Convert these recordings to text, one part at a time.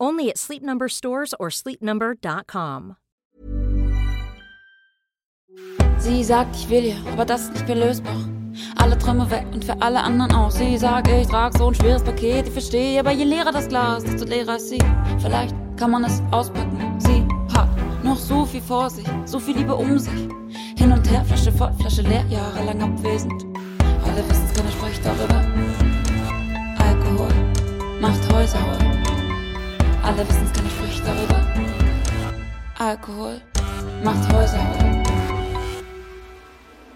Only at Sleep Number stores or sleepnumber.com. Sie sagt, ich will ihr, aber das ist nicht mehr lösbar. Alle Träume weg und für alle anderen auch. Sie sagt, ich trage so ein schweres Paket, ich verstehe, aber je leerer das Glas, desto leerer ist sie. Vielleicht kann man es auspacken. Sie hat noch so viel vor sich, so viel Liebe um sich. Hin und her, Flasche voll, Flasche leer, jahrelang abwesend. Alle wissen es, keiner spricht darüber. Alkohol macht Häuser hohl. Alle wissen es, keiner spricht darüber. Alkohol macht Häuser.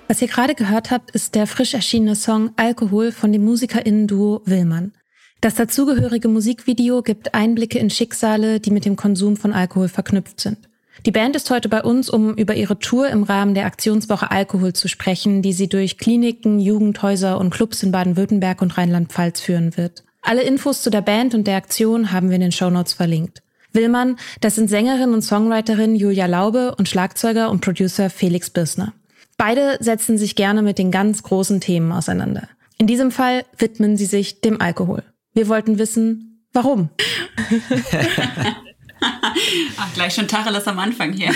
Was ihr gerade gehört habt, ist der frisch erschienene Song Alkohol von dem MusikerInnen-Duo Willmann. Das dazugehörige Musikvideo gibt Einblicke in Schicksale, die mit dem Konsum von Alkohol verknüpft sind. Die Band ist heute bei uns, um über ihre Tour im Rahmen der Aktionswoche Alkohol zu sprechen, die sie durch Kliniken, Jugendhäuser und Clubs in Baden-Württemberg und Rheinland-Pfalz führen wird. Alle Infos zu der Band und der Aktion haben wir in den Shownotes verlinkt. Willmann, das sind Sängerin und Songwriterin Julia Laube und Schlagzeuger und Producer Felix Birsner. Beide setzen sich gerne mit den ganz großen Themen auseinander. In diesem Fall widmen sie sich dem Alkohol. Wir wollten wissen, warum. Ach, gleich schon Tacheles am Anfang hier.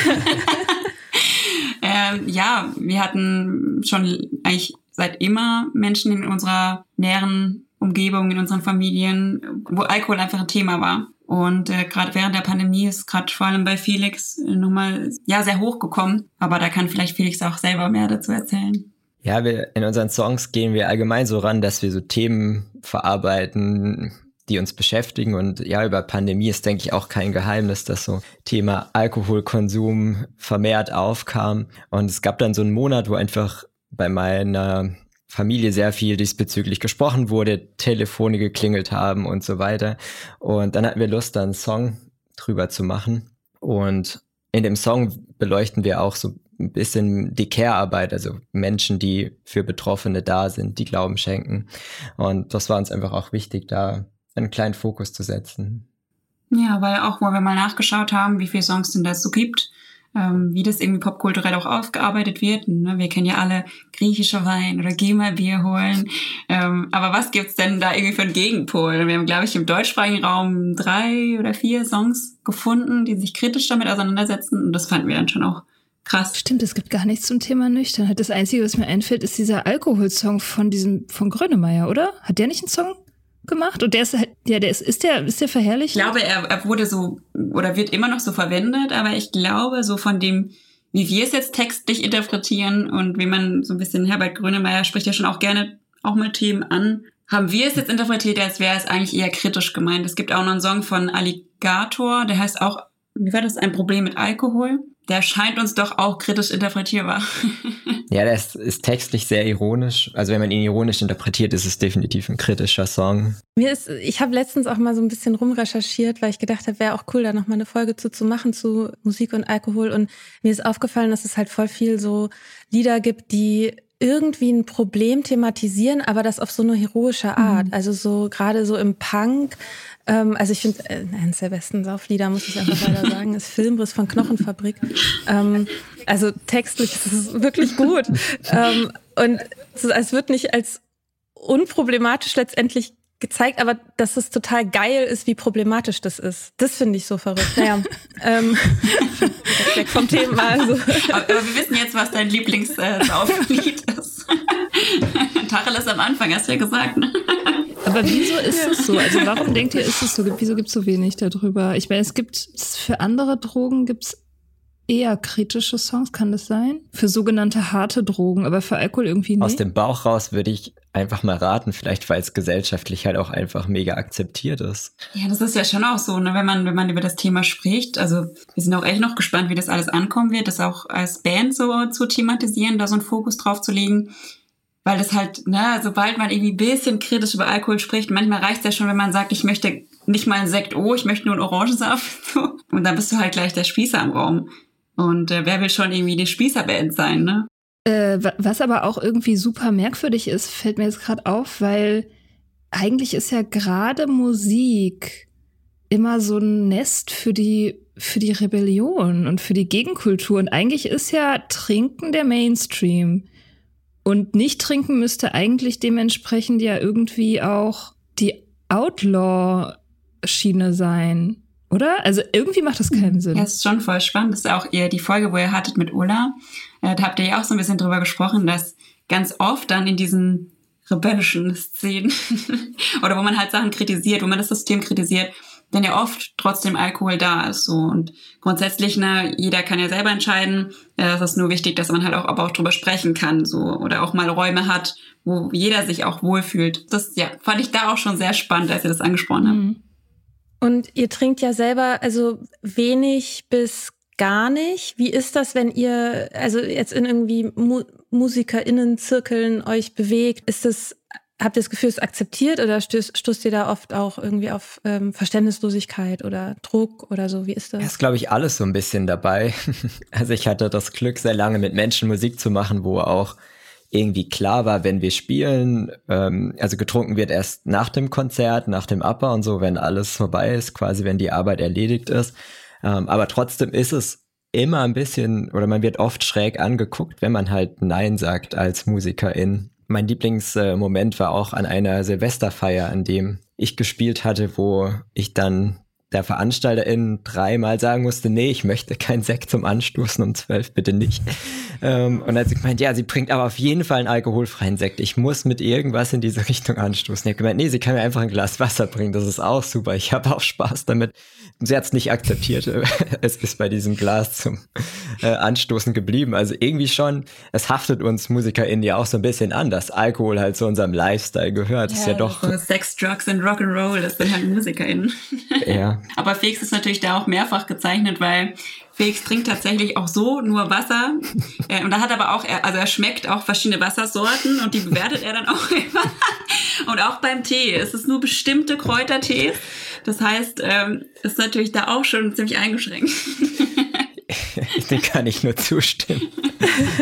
ähm, ja, wir hatten schon eigentlich seit immer Menschen in unserer näheren Umgebung, in unseren Familien, wo Alkohol einfach ein Thema war. Und äh, gerade während der Pandemie ist gerade vor allem bei Felix nochmal ja sehr hochgekommen. Aber da kann vielleicht Felix auch selber mehr dazu erzählen. Ja, wir in unseren Songs gehen wir allgemein so ran, dass wir so Themen verarbeiten, die uns beschäftigen. Und ja, über Pandemie ist, denke ich, auch kein Geheimnis, dass so Thema Alkoholkonsum vermehrt aufkam. Und es gab dann so einen Monat, wo einfach bei meiner Familie sehr viel diesbezüglich gesprochen wurde, Telefone geklingelt haben und so weiter. Und dann hatten wir Lust, da einen Song drüber zu machen. Und in dem Song beleuchten wir auch so ein bisschen die Care-Arbeit, also Menschen, die für Betroffene da sind, die Glauben schenken. Und das war uns einfach auch wichtig, da einen kleinen Fokus zu setzen. Ja, weil auch, wo wir mal nachgeschaut haben, wie viele Songs denn das so gibt, ähm, wie das irgendwie popkulturell auch aufgearbeitet wird. Ne? Wir kennen ja alle griechische Wein oder Geh mal Bier holen. Ähm, aber was gibt's denn da irgendwie für einen Gegenpol? Wir haben, glaube ich, im deutschsprachigen Raum drei oder vier Songs gefunden, die sich kritisch damit auseinandersetzen. Und das fanden wir dann schon auch krass. Stimmt, es gibt gar nichts zum Thema Nüchternheit. Das Einzige, was mir einfällt, ist dieser Alkoholsong von diesem, von Grönemeyer, oder? Hat der nicht einen Song? Gemacht und der ist halt, ja, der ist, ist der, ist der verherrlicht? Ich glaube, er, er wurde so oder wird immer noch so verwendet, aber ich glaube, so von dem, wie wir es jetzt textlich interpretieren und wie man so ein bisschen Herbert Grönemeyer spricht ja schon auch gerne auch mal Themen an, haben wir es jetzt interpretiert, als wäre es eigentlich eher kritisch gemeint. Es gibt auch noch einen Song von Alligator, der heißt auch, wie war das, ein Problem mit Alkohol? Der scheint uns doch auch kritisch interpretierbar. ja, der ist, ist, textlich sehr ironisch. Also wenn man ihn ironisch interpretiert, ist es definitiv ein kritischer Song. Mir ist, ich habe letztens auch mal so ein bisschen rumrecherchiert, weil ich gedacht habe, wäre auch cool, da nochmal eine Folge zu, zu machen zu Musik und Alkohol. Und mir ist aufgefallen, dass es halt voll viel so Lieder gibt, die irgendwie ein Problem thematisieren, aber das auf so eine heroische Art. Mhm. Also so gerade so im Punk. Ähm, also ich finde, äh, eines der besten Sauflieder, muss ich einfach leider sagen, ist Filmriss von Knochenfabrik. Ähm, also textlich ist es wirklich gut. ähm, und es wird nicht als unproblematisch letztendlich gezeigt, aber dass es total geil ist, wie problematisch das ist. Das finde ich so verrückt. Naja, ähm, weg vom Thema. Also. Aber, aber, wir wissen jetzt, was dein Lieblingslied äh, ist. Tacheles am Anfang, hast du ja gesagt. Ne? Aber wieso ist es ja. so? Also warum denkt ihr, ist es so? Wieso gibt es so wenig darüber? Ich meine, es gibt für andere Drogen gibt es eher kritische Songs, kann das sein? Für sogenannte harte Drogen, aber für Alkohol irgendwie nicht. Aus dem Bauch raus würde ich einfach mal raten, vielleicht weil es gesellschaftlich halt auch einfach mega akzeptiert ist. Ja, das ist ja schon auch so, ne, wenn man, wenn man über das Thema spricht. Also wir sind auch echt noch gespannt, wie das alles ankommen wird, das auch als Band so zu thematisieren, da so einen Fokus drauf zu legen. Weil das halt, ne, sobald man irgendwie ein bisschen kritisch über Alkohol spricht, manchmal reicht es ja schon, wenn man sagt, ich möchte nicht mal ein Sekt, oh, ich möchte nur einen Orangensaft. Und dann bist du halt gleich der Spießer im Raum. Und äh, wer will schon irgendwie die Spießerband sein, ne? Äh, was aber auch irgendwie super merkwürdig ist, fällt mir jetzt gerade auf, weil eigentlich ist ja gerade Musik immer so ein Nest für die für die Rebellion und für die Gegenkultur und eigentlich ist ja Trinken der Mainstream und nicht trinken müsste eigentlich dementsprechend ja irgendwie auch die Outlaw Schiene sein. Oder? Also irgendwie macht das keinen Sinn. Ja, ist schon voll spannend. Das ist auch eher die Folge, wo ihr hattet mit Ulla. Äh, da habt ihr ja auch so ein bisschen drüber gesprochen, dass ganz oft dann in diesen rebellischen Szenen oder wo man halt Sachen kritisiert, wo man das System kritisiert, dann ja oft trotzdem Alkohol da ist. So. Und grundsätzlich, ne, jeder kann ja selber entscheiden. Äh, es ist nur wichtig, dass man halt auch, aber auch drüber sprechen kann, so, oder auch mal Räume hat, wo jeder sich auch wohlfühlt. Das ja, fand ich da auch schon sehr spannend, als ihr das angesprochen habt. Mhm. Und ihr trinkt ja selber also wenig bis gar nicht. Wie ist das, wenn ihr also jetzt in irgendwie Mu MusikerInnen-Zirkeln euch bewegt? Ist das, habt ihr das Gefühl, es akzeptiert oder stößt, stoßt ihr da oft auch irgendwie auf ähm, Verständnislosigkeit oder Druck oder so? Wie ist das? Das ist, glaube ich, alles so ein bisschen dabei. also ich hatte das Glück, sehr lange mit Menschen Musik zu machen, wo auch irgendwie klar war, wenn wir spielen, ähm, also getrunken wird erst nach dem Konzert, nach dem Upper und so, wenn alles vorbei ist, quasi wenn die Arbeit erledigt ist. Ähm, aber trotzdem ist es immer ein bisschen, oder man wird oft schräg angeguckt, wenn man halt Nein sagt als Musikerin. Mein Lieblingsmoment war auch an einer Silvesterfeier, an dem ich gespielt hatte, wo ich dann der Veranstalterin dreimal sagen musste, nee, ich möchte kein Sekt zum Anstoßen um zwölf, bitte nicht. ähm, und dann hat sie gemeint, ja, sie bringt aber auf jeden Fall einen alkoholfreien Sekt. Ich muss mit irgendwas in diese Richtung anstoßen. Ich habe gemeint, nee, sie kann mir einfach ein Glas Wasser bringen, das ist auch super. Ich habe auch Spaß damit. Sie hat es nicht akzeptiert. es ist bei diesem Glas zum äh, Anstoßen geblieben. Also irgendwie schon, es haftet uns MusikerInnen ja auch so ein bisschen an, dass Alkohol halt zu unserem Lifestyle gehört. Ja, ist ja doch. So Sex, Drugs und Rock'n'Roll, das sind halt MusikerInnen. ja. Aber Felix ist natürlich da auch mehrfach gezeichnet, weil Felix trinkt tatsächlich auch so nur Wasser. Äh, und da hat aber auch, also er schmeckt auch verschiedene Wassersorten und die bewertet er dann auch immer. Und auch beim Tee. Es ist nur bestimmte Kräutertees. Das heißt, ähm, ist natürlich da auch schon ziemlich eingeschränkt. Dem kann ich nur zustimmen.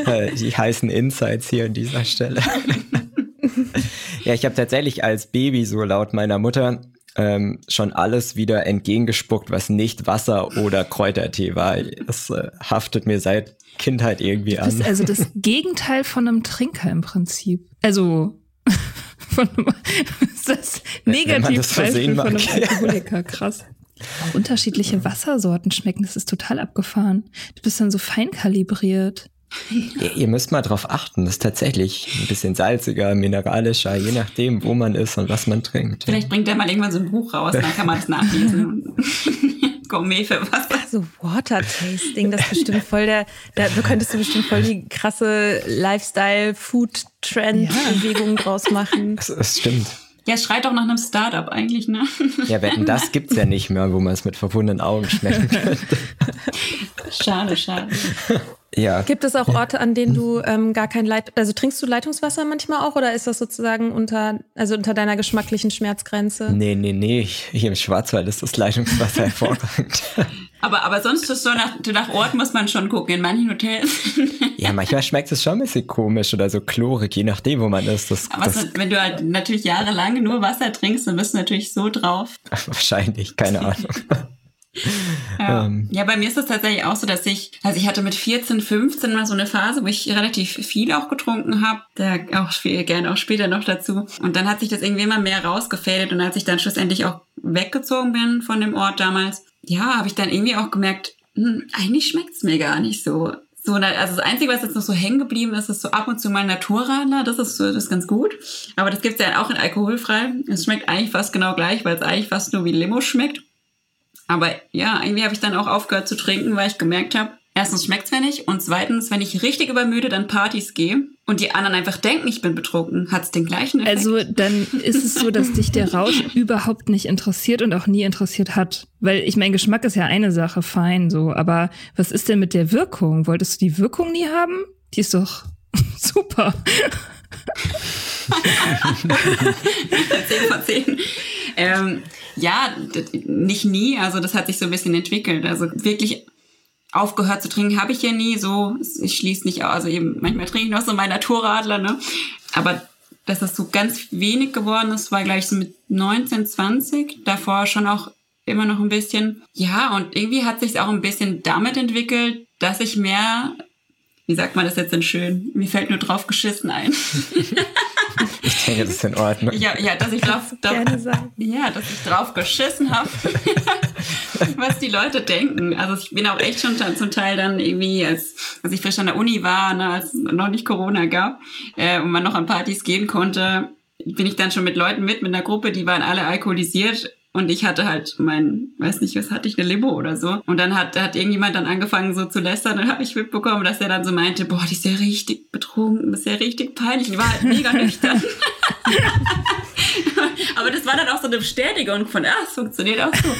Äh, die heißen Insights hier an dieser Stelle. ja, ich habe tatsächlich als Baby, so laut meiner Mutter, ähm, schon alles wieder entgegengespuckt, was nicht Wasser oder Kräutertee war. Das äh, haftet mir seit Kindheit irgendwie an. Das ist also das Gegenteil von einem Trinker im Prinzip. Also von einem, ist das Negativbeispiel von einem Alkoholiker. Krass. unterschiedliche Wassersorten schmecken, das ist total abgefahren. Du bist dann so fein kalibriert. Ihr, ihr müsst mal drauf achten, das ist tatsächlich ein bisschen salziger, mineralischer, je nachdem, wo man ist und was man trinkt. Vielleicht bringt er mal irgendwann so ein Buch raus, dann kann man das nachlesen. Gourmet für Wasser. So Water Tasting, das ist bestimmt voll der, da könntest du bestimmt voll die krasse Lifestyle-Food-Trend-Bewegung draus machen. Das, das stimmt. Ja, es schreit auch nach einem Startup eigentlich, ne? Ja, wetten, das gibt's ja nicht mehr, wo man es mit verbundenen Augen schmecken könnte. Schade, schade. Ja. Gibt es auch Orte, an denen du ähm, gar kein Leit, also trinkst du Leitungswasser manchmal auch oder ist das sozusagen unter, also unter deiner geschmacklichen Schmerzgrenze? Nee, nee, nee. Hier im Schwarzwald ist das Leitungswasser hervorragend. Aber, aber sonst ist so nach, nach Ort muss man schon gucken, in manchen Hotels. Ja, manchmal schmeckt es schon ein bisschen komisch oder so chlorig, je nachdem, wo man ist. Das, aber das, so, wenn du halt natürlich jahrelang nur Wasser trinkst, dann bist du natürlich so drauf. wahrscheinlich, keine Ahnung. Ja. Ähm. ja, bei mir ist es tatsächlich auch so, dass ich, also ich hatte mit 14, 15 mal so eine Phase, wo ich relativ viel auch getrunken habe, da auch viel, gerne auch später noch dazu. Und dann hat sich das irgendwie immer mehr rausgefädelt und als ich dann schlussendlich auch weggezogen bin von dem Ort damals, ja, habe ich dann irgendwie auch gemerkt, hm, eigentlich schmeckt's mir gar nicht so. So, also das Einzige, was jetzt noch so hängen geblieben ist, ist so ab und zu mal Naturradler. Das ist, so, das ist ganz gut. Aber das gibt's ja auch in alkoholfrei. Es schmeckt eigentlich fast genau gleich, weil es eigentlich fast nur wie Limo schmeckt. Aber ja, irgendwie habe ich dann auch aufgehört zu trinken, weil ich gemerkt habe, erstens schmeckt's mir nicht und zweitens, wenn ich richtig übermüdet an Partys gehe und die anderen einfach denken, ich bin betrunken, hat's den gleichen Effekt. Also dann ist es so, dass dich der Rausch überhaupt nicht interessiert und auch nie interessiert hat. Weil ich mein Geschmack ist ja eine Sache, fein so. Aber was ist denn mit der Wirkung? Wolltest du die Wirkung nie haben? Die ist doch super. 10 von 10. Ähm, ja, nicht nie. Also das hat sich so ein bisschen entwickelt. Also wirklich aufgehört zu trinken habe ich ja nie. So, ich schließe nicht aus. Also eben manchmal trinke ich noch so mein Naturradler, ne? Aber dass das so ganz wenig geworden ist, war gleich so mit 19, 20. Davor schon auch immer noch ein bisschen. Ja, und irgendwie hat sich auch ein bisschen damit entwickelt, dass ich mehr, wie sagt man das jetzt denn schön? Mir fällt nur drauf geschissen ein. Ich denke, das ist in Ordnung. Ja, ja, dass ich drauf, drauf ja, dass ich drauf geschissen habe, was die Leute denken. Also ich bin auch echt schon zum Teil dann irgendwie, als, als ich frisch an der Uni war, ne, als es noch nicht Corona gab äh, und man noch an Partys gehen konnte, bin ich dann schon mit Leuten mit, mit einer Gruppe, die waren alle alkoholisiert und ich hatte halt mein, weiß nicht, was hatte ich, eine Limo oder so. Und dann hat, hat irgendjemand dann angefangen so zu lästern und habe ich mitbekommen, dass er dann so meinte, boah, die ist ja richtig betrunken, das ist ja richtig peinlich. Die war halt mega nüchtern. Aber das war dann auch so eine Bestätigung von, ah, es funktioniert auch so.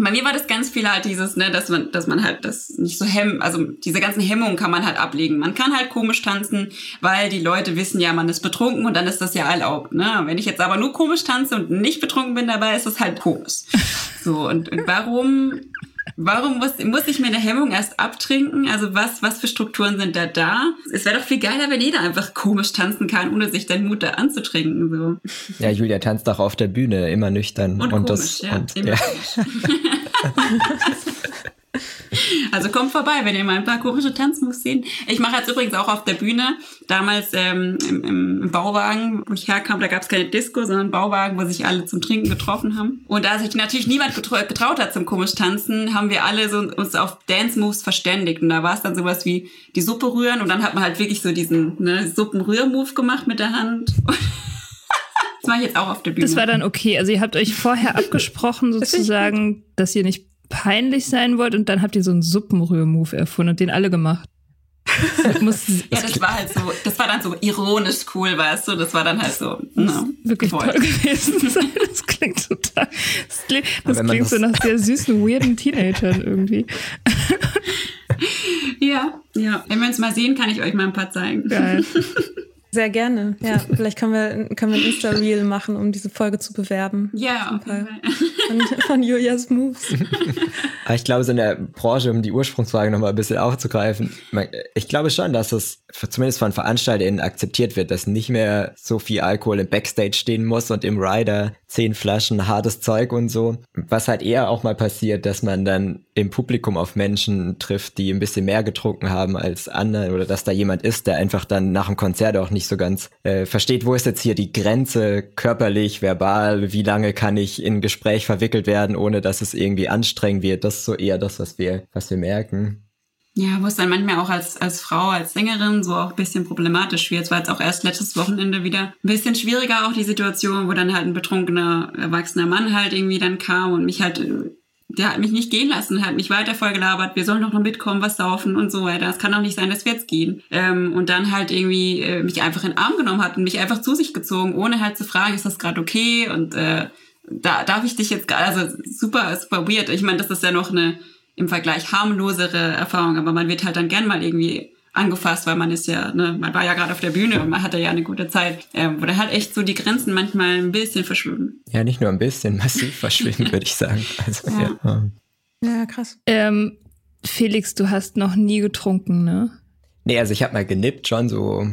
Bei mir war das ganz viel halt dieses, ne, dass man, dass man halt das nicht so hemmt, also diese ganzen Hemmungen kann man halt ablegen. Man kann halt komisch tanzen, weil die Leute wissen ja, man ist betrunken und dann ist das ja erlaubt, ne. Wenn ich jetzt aber nur komisch tanze und nicht betrunken bin dabei, ist das halt komisch. So, und, und warum, warum muss, muss ich mir eine Hemmung erst abtrinken? Also was, was für Strukturen sind da da? Es wäre doch viel geiler, wenn jeder einfach komisch tanzen kann, ohne sich den Mut da anzutrinken, so. Ja, Julia tanzt auch auf der Bühne, immer nüchtern. Und, und komisch, das, ja. und, ja. Also kommt vorbei, wenn ihr mal ein paar komische Tanzmoves sehen. Ich mache jetzt übrigens auch auf der Bühne. Damals ähm, im, im Bauwagen, wo ich herkam, da gab es keine Disco, sondern einen Bauwagen, wo sich alle zum Trinken getroffen haben. Und da sich natürlich niemand getrau getraut hat zum komisch tanzen, haben wir alle so uns auf Dance Moves verständigt. Und da war es dann sowas wie die Suppe rühren und dann hat man halt wirklich so diesen ne, Suppenrühr-Move gemacht mit der Hand. Das mache ich jetzt auch auf der Bühne. Das war dann okay. Also ihr habt euch vorher abgesprochen, sozusagen, dass ihr nicht peinlich sein wollt und dann habt ihr so einen Suppenrühr-Move erfunden und den alle gemacht. Muss, ja, das war halt so, das war dann so ironisch cool, weißt du, das war dann halt so, ne, wirklich gewollt. toll gewesen sein. Das klingt total, das klingt, das klingt so das- nach sehr süßen, weirden Teenagern irgendwie. Ja, ja. Wenn wir uns mal sehen, kann ich euch mal ein paar zeigen. Geil. Sehr gerne. Ja, vielleicht können wir, können wir ein Insta-Reel machen, um diese Folge zu bewerben. Ja. Von, von Julias Moves. Ich glaube, so in der Branche, um die Ursprungsfrage nochmal ein bisschen aufzugreifen, ich glaube schon, dass es zumindest von VeranstalterInnen akzeptiert wird, dass nicht mehr so viel Alkohol im Backstage stehen muss und im Rider zehn Flaschen hartes Zeug und so. Was halt eher auch mal passiert, dass man dann im Publikum auf Menschen trifft, die ein bisschen mehr getrunken haben als andere oder dass da jemand ist, der einfach dann nach dem Konzert auch nicht so ganz äh, versteht, wo ist jetzt hier die Grenze körperlich, verbal, wie lange kann ich in Gespräch verwickelt werden, ohne dass es irgendwie anstrengend wird. Das ist so eher das, was wir, was wir merken. Ja, wo es dann manchmal auch als, als Frau, als Sängerin so auch ein bisschen problematisch wird. Es war jetzt auch erst letztes Wochenende wieder ein bisschen schwieriger auch die Situation, wo dann halt ein betrunkener, erwachsener Mann halt irgendwie dann kam und mich halt, der hat mich nicht gehen lassen, hat mich weiter vollgelabert, wir sollen doch noch mitkommen, was saufen und so weiter. Es kann doch nicht sein, dass wir jetzt gehen. Ähm, und dann halt irgendwie äh, mich einfach in den Arm genommen hat und mich einfach zu sich gezogen, ohne halt zu fragen, ist das gerade okay und äh, da darf ich dich jetzt also super, super weird. Ich meine, das ist ja noch eine im Vergleich harmlosere Erfahrung, aber man wird halt dann gern mal irgendwie angefasst, weil man ist ja, ne, man war ja gerade auf der Bühne und man hatte ja eine gute Zeit, äh, wo da halt echt so die Grenzen manchmal ein bisschen verschwimmen. Ja, nicht nur ein bisschen, massiv verschwimmen, würde ich sagen. Also, ja. ja. ja krass. Ähm, Felix, du hast noch nie getrunken, ne? Nee, also ich habe mal genippt, schon so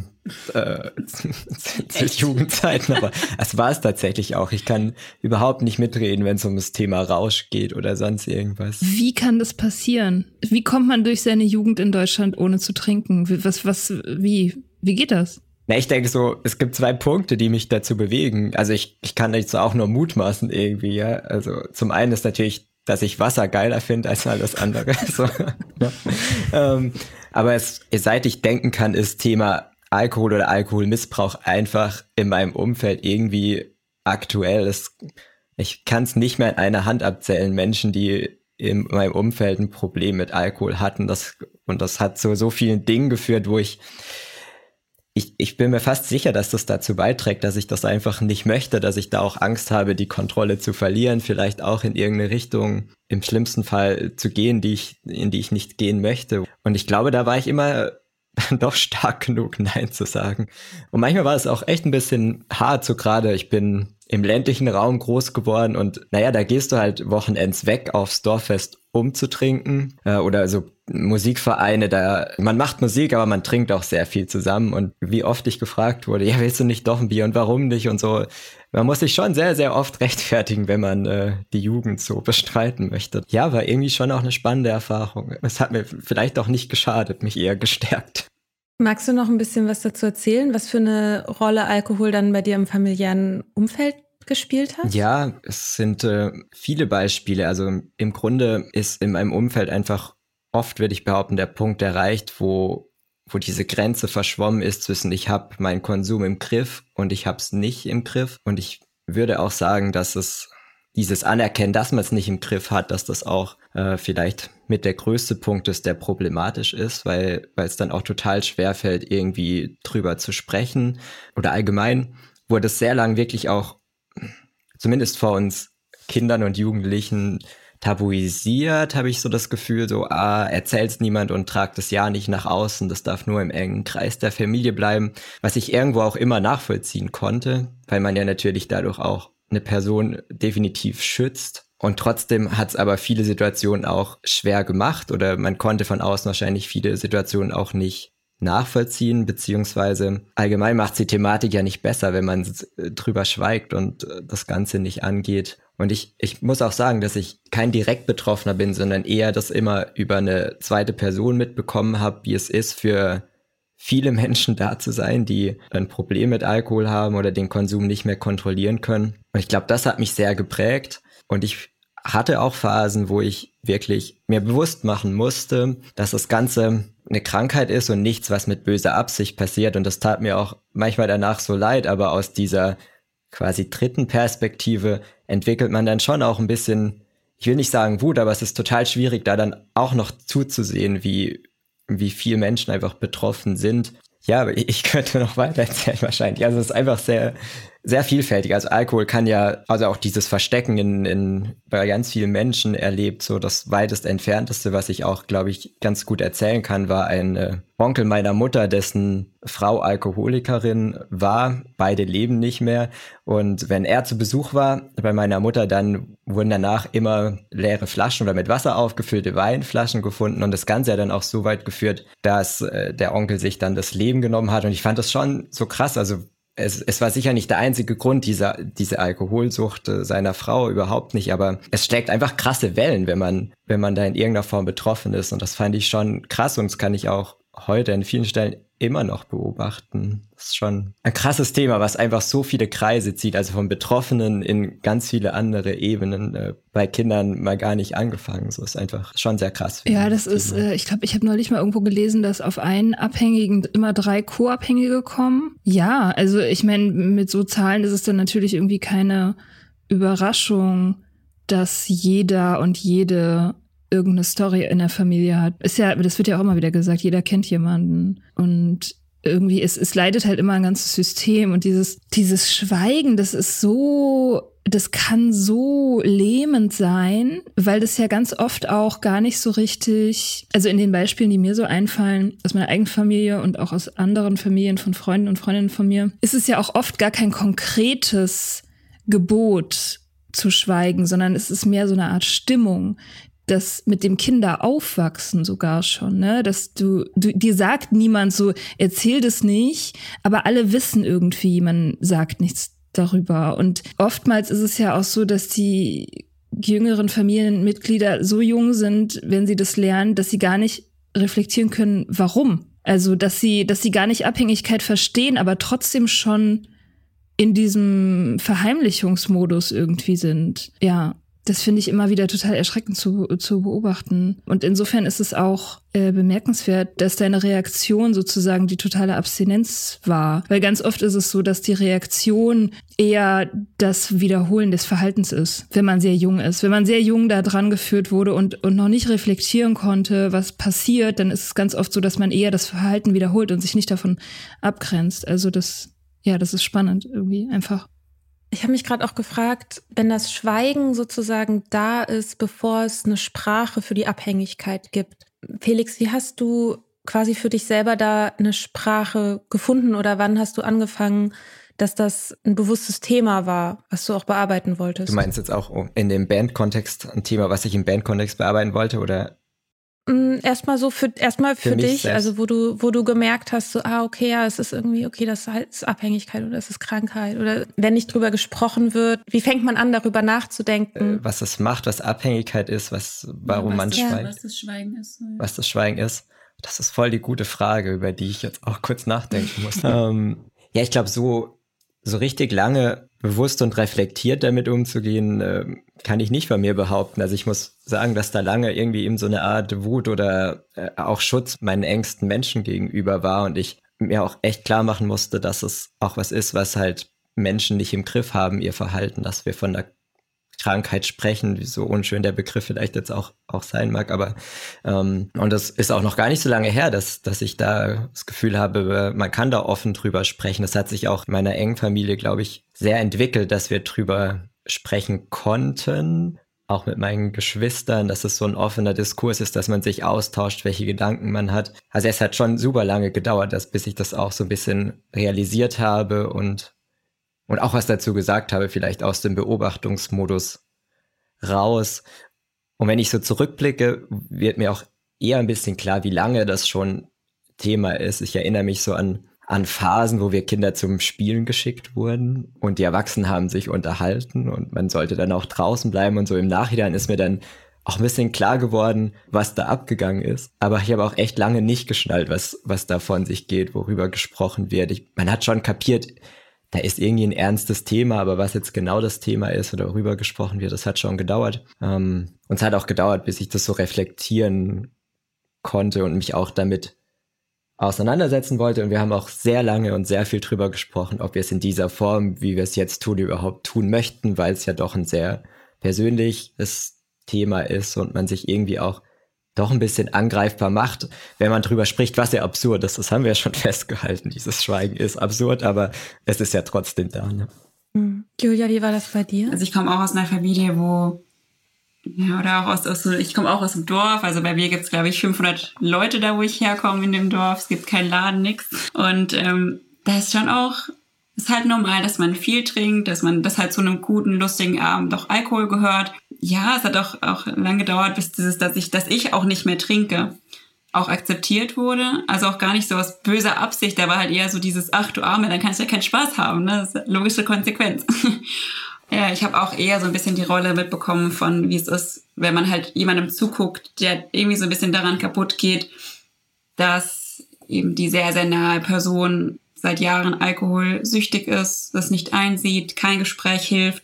äh, zu Jugendzeiten, aber es war es tatsächlich auch. Ich kann überhaupt nicht mitreden, wenn es um das Thema Rausch geht oder sonst irgendwas. Wie kann das passieren? Wie kommt man durch seine Jugend in Deutschland ohne zu trinken? Was, was, wie, wie geht das? Na, ich denke so, es gibt zwei Punkte, die mich dazu bewegen. Also ich, ich kann jetzt auch nur mutmaßen irgendwie, ja. Also zum einen ist natürlich, dass ich Wasser geiler finde als alles andere. so, ja. ähm, aber es, seit ich denken kann, ist Thema Alkohol oder Alkoholmissbrauch einfach in meinem Umfeld irgendwie aktuell. Es, ich kann es nicht mehr in einer Hand abzählen, Menschen, die in meinem Umfeld ein Problem mit Alkohol hatten. Das, und das hat zu so vielen Dingen geführt, wo ich, ich, ich bin mir fast sicher, dass das dazu beiträgt, dass ich das einfach nicht möchte, dass ich da auch Angst habe, die Kontrolle zu verlieren, vielleicht auch in irgendeine Richtung im schlimmsten Fall zu gehen, die ich, in die ich nicht gehen möchte. Und ich glaube, da war ich immer dann doch stark genug, Nein zu sagen. Und manchmal war es auch echt ein bisschen hart, so gerade. Ich bin im ländlichen Raum groß geworden und naja, da gehst du halt Wochenends weg aufs Dorffest, um zu trinken. Äh, oder so Musikvereine, da man macht Musik, aber man trinkt auch sehr viel zusammen. Und wie oft ich gefragt wurde, ja, willst du nicht doch ein Bier und warum nicht und so. Man muss sich schon sehr, sehr oft rechtfertigen, wenn man äh, die Jugend so bestreiten möchte. Ja, war irgendwie schon auch eine spannende Erfahrung. Es hat mir vielleicht auch nicht geschadet, mich eher gestärkt. Magst du noch ein bisschen was dazu erzählen, was für eine Rolle Alkohol dann bei dir im familiären Umfeld gespielt hat? Ja, es sind äh, viele Beispiele. Also im Grunde ist in meinem Umfeld einfach oft, würde ich behaupten, der Punkt erreicht, wo, wo diese Grenze verschwommen ist zwischen ich habe meinen Konsum im Griff und ich habe es nicht im Griff. Und ich würde auch sagen, dass es dieses Anerkennen, dass man es nicht im Griff hat, dass das auch äh, vielleicht mit der größte Punkt ist, der problematisch ist, weil weil es dann auch total schwer fällt, irgendwie drüber zu sprechen. Oder allgemein wurde es sehr lang wirklich auch, zumindest vor uns Kindern und Jugendlichen, tabuisiert, habe ich so das Gefühl, so, ah, erzähl's niemand und tragt es ja nicht nach außen, das darf nur im engen Kreis der Familie bleiben, was ich irgendwo auch immer nachvollziehen konnte, weil man ja natürlich dadurch auch eine Person definitiv schützt. Und trotzdem hat es aber viele Situationen auch schwer gemacht oder man konnte von außen wahrscheinlich viele Situationen auch nicht nachvollziehen, beziehungsweise allgemein macht die Thematik ja nicht besser, wenn man drüber schweigt und äh, das Ganze nicht angeht. Und ich, ich muss auch sagen, dass ich kein direkt Betroffener bin, sondern eher das immer über eine zweite Person mitbekommen habe, wie es ist für viele Menschen da zu sein, die ein Problem mit Alkohol haben oder den Konsum nicht mehr kontrollieren können. Und ich glaube, das hat mich sehr geprägt. Und ich hatte auch Phasen, wo ich wirklich mir bewusst machen musste, dass das Ganze eine Krankheit ist und nichts, was mit böser Absicht passiert. Und das tat mir auch manchmal danach so leid, aber aus dieser quasi dritten Perspektive entwickelt man dann schon auch ein bisschen, ich will nicht sagen Wut, aber es ist total schwierig, da dann auch noch zuzusehen, wie, wie viele Menschen einfach betroffen sind. Ja, aber ich könnte noch weiter erzählen wahrscheinlich. Also es ist einfach sehr, sehr vielfältig. Also Alkohol kann ja, also auch dieses Verstecken in, in bei ganz vielen Menschen erlebt, so das weitest entfernteste, was ich auch, glaube ich, ganz gut erzählen kann, war ein äh, Onkel meiner Mutter, dessen Frau Alkoholikerin war. Beide leben nicht mehr. Und wenn er zu Besuch war bei meiner Mutter, dann wurden danach immer leere Flaschen oder mit Wasser aufgefüllte Weinflaschen gefunden. Und das Ganze hat dann auch so weit geführt, dass äh, der Onkel sich dann das Leben genommen hat. Und ich fand das schon so krass. Also es, es war sicher nicht der einzige Grund dieser diese Alkoholsucht äh, seiner Frau überhaupt nicht, aber es steckt einfach krasse Wellen, wenn man wenn man da in irgendeiner Form betroffen ist. Und das fand ich schon krass und das kann ich auch heute an vielen Stellen immer noch beobachten. Das ist schon ein krasses Thema, was einfach so viele Kreise zieht, also von Betroffenen in ganz viele andere Ebenen. Äh, bei Kindern mal gar nicht angefangen. So ist einfach schon sehr krass. Ja, das, das ist, äh, ich glaube, ich habe neulich mal irgendwo gelesen, dass auf einen Abhängigen immer drei Co-Abhängige kommen. Ja, also ich meine, mit so Zahlen ist es dann natürlich irgendwie keine Überraschung, dass jeder und jede irgendeine Story in der Familie hat. Ist ja, das wird ja auch immer wieder gesagt, jeder kennt jemanden. Und irgendwie, es, es leidet halt immer ein ganzes System und dieses, dieses Schweigen, das ist so, das kann so lähmend sein, weil das ja ganz oft auch gar nicht so richtig, also in den Beispielen, die mir so einfallen, aus meiner eigenen Familie und auch aus anderen Familien von Freunden und Freundinnen von mir, ist es ja auch oft gar kein konkretes Gebot zu schweigen, sondern es ist mehr so eine Art Stimmung, das mit dem Kinder aufwachsen sogar schon, ne? Dass du, du, dir sagt niemand so, erzähl das nicht, aber alle wissen irgendwie, man sagt nichts darüber. Und oftmals ist es ja auch so, dass die jüngeren Familienmitglieder so jung sind, wenn sie das lernen, dass sie gar nicht reflektieren können, warum. Also, dass sie, dass sie gar nicht Abhängigkeit verstehen, aber trotzdem schon in diesem Verheimlichungsmodus irgendwie sind. Ja, das finde ich immer wieder total erschreckend zu, zu beobachten. Und insofern ist es auch äh, bemerkenswert, dass deine Reaktion sozusagen die totale Abstinenz war. Weil ganz oft ist es so, dass die Reaktion eher das Wiederholen des Verhaltens ist, wenn man sehr jung ist. Wenn man sehr jung da dran geführt wurde und, und noch nicht reflektieren konnte, was passiert, dann ist es ganz oft so, dass man eher das Verhalten wiederholt und sich nicht davon abgrenzt. Also das, ja, das ist spannend irgendwie einfach. Ich habe mich gerade auch gefragt, wenn das Schweigen sozusagen da ist, bevor es eine Sprache für die Abhängigkeit gibt. Felix, wie hast du quasi für dich selber da eine Sprache gefunden oder wann hast du angefangen, dass das ein bewusstes Thema war, was du auch bearbeiten wolltest? Du meinst jetzt auch in dem Bandkontext ein Thema, was ich im Bandkontext bearbeiten wollte oder erstmal so für erstmal für, für dich, selbst. also wo du wo du gemerkt hast, so ah okay, ja, es ist irgendwie okay, das ist Abhängigkeit oder es ist Krankheit oder wenn nicht drüber gesprochen wird, wie fängt man an darüber nachzudenken? Äh, was das macht, was Abhängigkeit ist, was warum ja, was man das, schweigt. Was das Schweigen ist. Ja. Was das Schweigen ist. Das ist voll die gute Frage, über die ich jetzt auch kurz nachdenken muss. ähm, ja, ich glaube so so richtig lange bewusst und reflektiert damit umzugehen, äh, kann ich nicht von mir behaupten. Also ich muss sagen, dass da lange irgendwie eben so eine Art Wut oder äh, auch Schutz meinen engsten Menschen gegenüber war und ich mir auch echt klar machen musste, dass es auch was ist, was halt Menschen nicht im Griff haben, ihr Verhalten, dass wir von der Krankheit sprechen, wie so unschön der Begriff vielleicht jetzt auch, auch sein mag, aber ähm, und das ist auch noch gar nicht so lange her, dass, dass ich da das Gefühl habe, man kann da offen drüber sprechen. Das hat sich auch in meiner engen Familie, glaube ich, sehr entwickelt, dass wir drüber sprechen konnten, auch mit meinen Geschwistern, dass es so ein offener Diskurs ist, dass man sich austauscht, welche Gedanken man hat. Also es hat schon super lange gedauert, dass, bis ich das auch so ein bisschen realisiert habe und und auch was dazu gesagt habe, vielleicht aus dem Beobachtungsmodus raus. Und wenn ich so zurückblicke, wird mir auch eher ein bisschen klar, wie lange das schon Thema ist. Ich erinnere mich so an, an Phasen, wo wir Kinder zum Spielen geschickt wurden und die Erwachsenen haben sich unterhalten und man sollte dann auch draußen bleiben und so im Nachhinein ist mir dann auch ein bisschen klar geworden, was da abgegangen ist. Aber ich habe auch echt lange nicht geschnallt, was, was da von sich geht, worüber gesprochen wird. Ich, man hat schon kapiert, da ist irgendwie ein ernstes Thema, aber was jetzt genau das Thema ist oder worüber gesprochen wird, das hat schon gedauert. Ähm, und es hat auch gedauert, bis ich das so reflektieren konnte und mich auch damit auseinandersetzen wollte. Und wir haben auch sehr lange und sehr viel drüber gesprochen, ob wir es in dieser Form, wie wir es jetzt tun, überhaupt tun möchten, weil es ja doch ein sehr persönliches Thema ist und man sich irgendwie auch doch ein bisschen angreifbar macht, wenn man drüber spricht, was ja absurd ist. Das haben wir ja schon festgehalten. Dieses Schweigen ist absurd, aber es ist ja trotzdem da. Ne? Mhm. Julia, wie war das bei dir? Also ich komme auch aus einer Familie, wo ja, oder auch aus, aus ich komme auch aus dem Dorf. Also bei mir gibt es, glaube ich, 500 Leute da, wo ich herkomme in dem Dorf. Es gibt keinen Laden, nix. Und ähm, da ist schon auch, ist halt normal, dass man viel trinkt, dass man das halt zu einem guten, lustigen Abend auch Alkohol gehört ja, es hat auch, auch lange gedauert, bis dieses, dass ich, dass ich auch nicht mehr trinke, auch akzeptiert wurde. Also auch gar nicht so aus böser Absicht, da war halt eher so dieses, ach du Arme, dann kannst du ja keinen Spaß haben, ne? Das ist eine logische Konsequenz. ja, ich habe auch eher so ein bisschen die Rolle mitbekommen von, wie es ist, wenn man halt jemandem zuguckt, der irgendwie so ein bisschen daran kaputt geht, dass eben die sehr, sehr nahe Person seit Jahren alkoholsüchtig ist, das nicht einsieht, kein Gespräch hilft